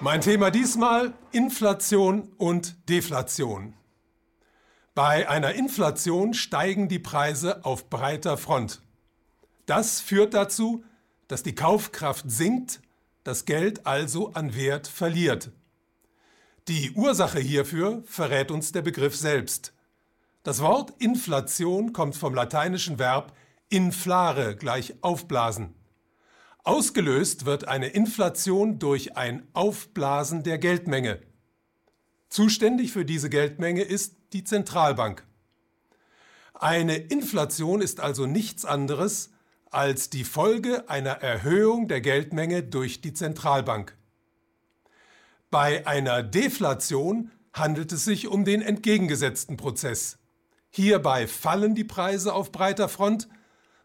Mein Thema diesmal Inflation und Deflation. Bei einer Inflation steigen die Preise auf breiter Front. Das führt dazu, dass die Kaufkraft sinkt, das Geld also an Wert verliert. Die Ursache hierfür verrät uns der Begriff selbst. Das Wort Inflation kommt vom lateinischen Verb inflare gleich aufblasen. Ausgelöst wird eine Inflation durch ein Aufblasen der Geldmenge. Zuständig für diese Geldmenge ist die Zentralbank. Eine Inflation ist also nichts anderes als die Folge einer Erhöhung der Geldmenge durch die Zentralbank. Bei einer Deflation handelt es sich um den entgegengesetzten Prozess. Hierbei fallen die Preise auf breiter Front,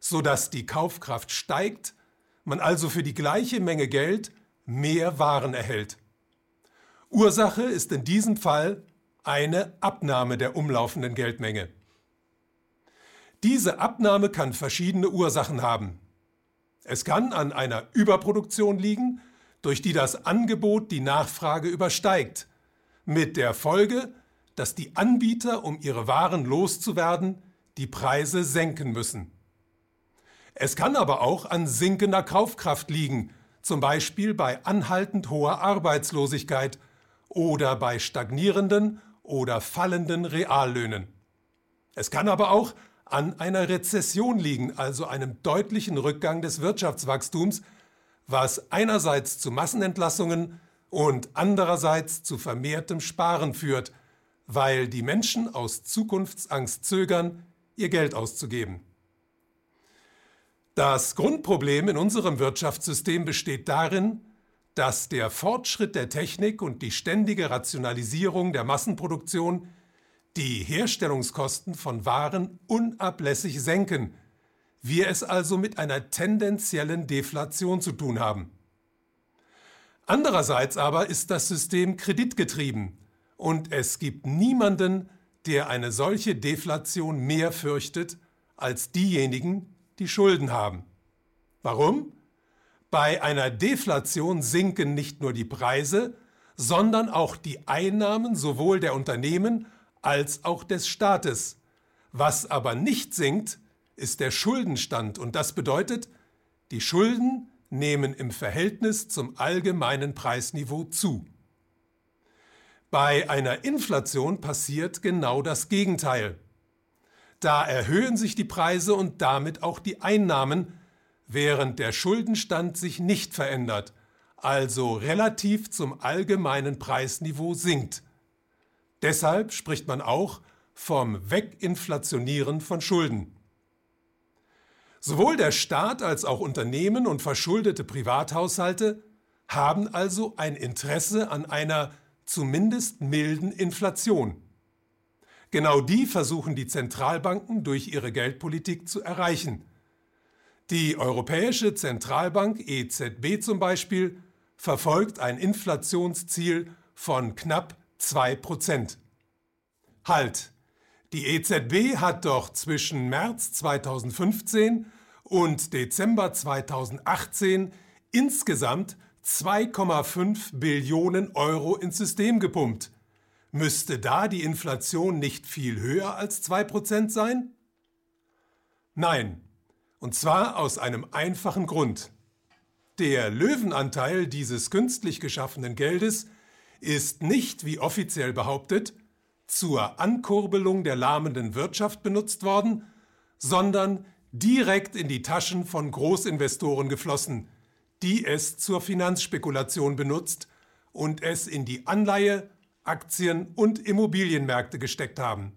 sodass die Kaufkraft steigt, man also für die gleiche Menge Geld mehr Waren erhält. Ursache ist in diesem Fall eine Abnahme der umlaufenden Geldmenge. Diese Abnahme kann verschiedene Ursachen haben. Es kann an einer Überproduktion liegen, durch die das Angebot die Nachfrage übersteigt, mit der Folge, dass die Anbieter, um ihre Waren loszuwerden, die Preise senken müssen. Es kann aber auch an sinkender Kaufkraft liegen, zum Beispiel bei anhaltend hoher Arbeitslosigkeit oder bei stagnierenden oder fallenden Reallöhnen. Es kann aber auch an einer Rezession liegen, also einem deutlichen Rückgang des Wirtschaftswachstums, was einerseits zu Massenentlassungen und andererseits zu vermehrtem Sparen führt, weil die Menschen aus Zukunftsangst zögern, ihr Geld auszugeben. Das Grundproblem in unserem Wirtschaftssystem besteht darin, dass der Fortschritt der Technik und die ständige Rationalisierung der Massenproduktion die Herstellungskosten von Waren unablässig senken, wir es also mit einer tendenziellen Deflation zu tun haben. Andererseits aber ist das System kreditgetrieben und es gibt niemanden, der eine solche Deflation mehr fürchtet als diejenigen, die Schulden haben. Warum? Bei einer Deflation sinken nicht nur die Preise, sondern auch die Einnahmen sowohl der Unternehmen als auch des Staates. Was aber nicht sinkt, ist der Schuldenstand und das bedeutet, die Schulden nehmen im Verhältnis zum allgemeinen Preisniveau zu. Bei einer Inflation passiert genau das Gegenteil. Da erhöhen sich die Preise und damit auch die Einnahmen, während der Schuldenstand sich nicht verändert, also relativ zum allgemeinen Preisniveau sinkt. Deshalb spricht man auch vom Weginflationieren von Schulden. Sowohl der Staat als auch Unternehmen und verschuldete Privathaushalte haben also ein Interesse an einer zumindest milden Inflation. Genau die versuchen die Zentralbanken durch ihre Geldpolitik zu erreichen. Die Europäische Zentralbank EZB zum Beispiel verfolgt ein Inflationsziel von knapp 2%. Halt! Die EZB hat doch zwischen März 2015 und Dezember 2018 insgesamt 2,5 Billionen Euro ins System gepumpt. Müsste da die Inflation nicht viel höher als 2% sein? Nein, und zwar aus einem einfachen Grund. Der Löwenanteil dieses künstlich geschaffenen Geldes ist nicht, wie offiziell behauptet, zur Ankurbelung der lahmenden Wirtschaft benutzt worden, sondern direkt in die Taschen von Großinvestoren geflossen, die es zur Finanzspekulation benutzt und es in die Anleihe, Aktien und Immobilienmärkte gesteckt haben.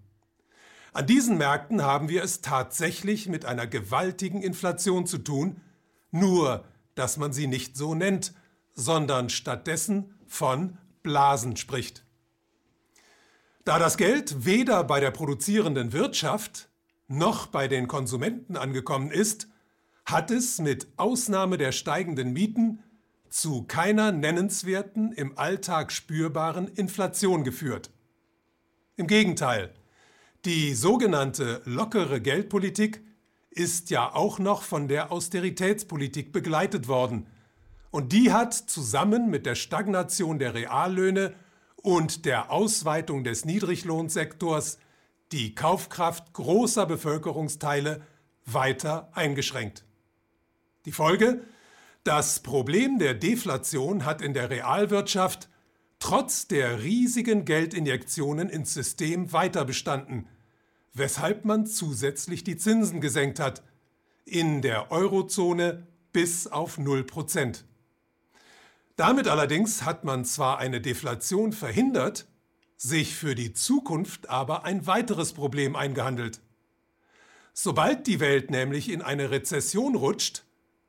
An diesen Märkten haben wir es tatsächlich mit einer gewaltigen Inflation zu tun, nur dass man sie nicht so nennt, sondern stattdessen von Blasen spricht. Da das Geld weder bei der produzierenden Wirtschaft noch bei den Konsumenten angekommen ist, hat es mit Ausnahme der steigenden Mieten zu keiner nennenswerten, im Alltag spürbaren Inflation geführt. Im Gegenteil, die sogenannte lockere Geldpolitik ist ja auch noch von der Austeritätspolitik begleitet worden Und die hat zusammen mit der Stagnation der Reallöhne und der Ausweitung des Niedriglohnsektors die Kaufkraft großer Bevölkerungsteile weiter eingeschränkt. Die Folge? Das Problem der Deflation hat in der Realwirtschaft trotz der riesigen Geldinjektionen ins System weiter bestanden, weshalb man zusätzlich die Zinsen gesenkt hat, in der Eurozone bis auf 0 Prozent. Damit allerdings hat man zwar eine Deflation verhindert, sich für die Zukunft aber ein weiteres Problem eingehandelt. Sobald die Welt nämlich in eine Rezession rutscht,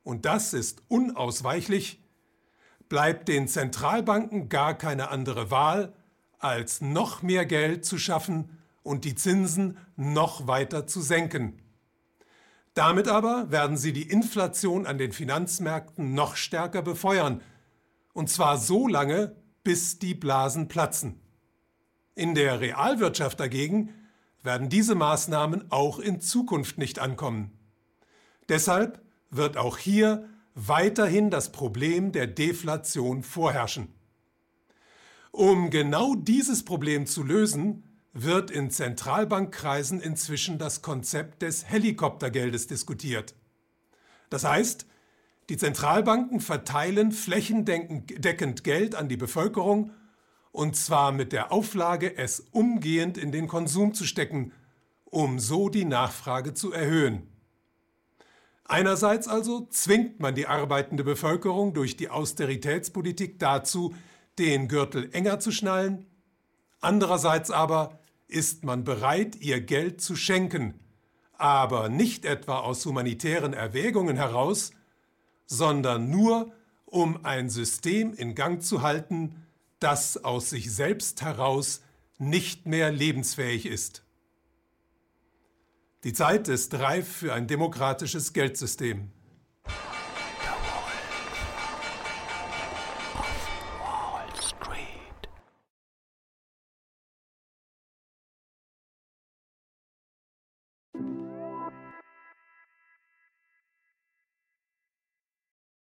und das ist unausweichlich, bleibt den Zentralbanken gar keine andere Wahl, als noch mehr Geld zu schaffen und die Zinsen noch weiter zu senken. Damit aber werden sie die Inflation an den Finanzmärkten noch stärker befeuern, und zwar so lange, bis die Blasen platzen. In der Realwirtschaft dagegen werden diese Maßnahmen auch in Zukunft nicht ankommen. Deshalb wird auch hier weiterhin das Problem der Deflation vorherrschen. Um genau dieses Problem zu lösen, wird in Zentralbankkreisen inzwischen das Konzept des Helikoptergeldes diskutiert. Das heißt, die Zentralbanken verteilen flächendeckend Geld an die Bevölkerung, und zwar mit der Auflage, es umgehend in den Konsum zu stecken, um so die Nachfrage zu erhöhen. Einerseits also zwingt man die arbeitende Bevölkerung durch die Austeritätspolitik dazu, den Gürtel enger zu schnallen, andererseits aber ist man bereit, ihr Geld zu schenken, aber nicht etwa aus humanitären Erwägungen heraus, sondern nur, um ein System in Gang zu halten, das aus sich selbst heraus nicht mehr lebensfähig ist. Die Zeit ist reif für ein demokratisches Geldsystem.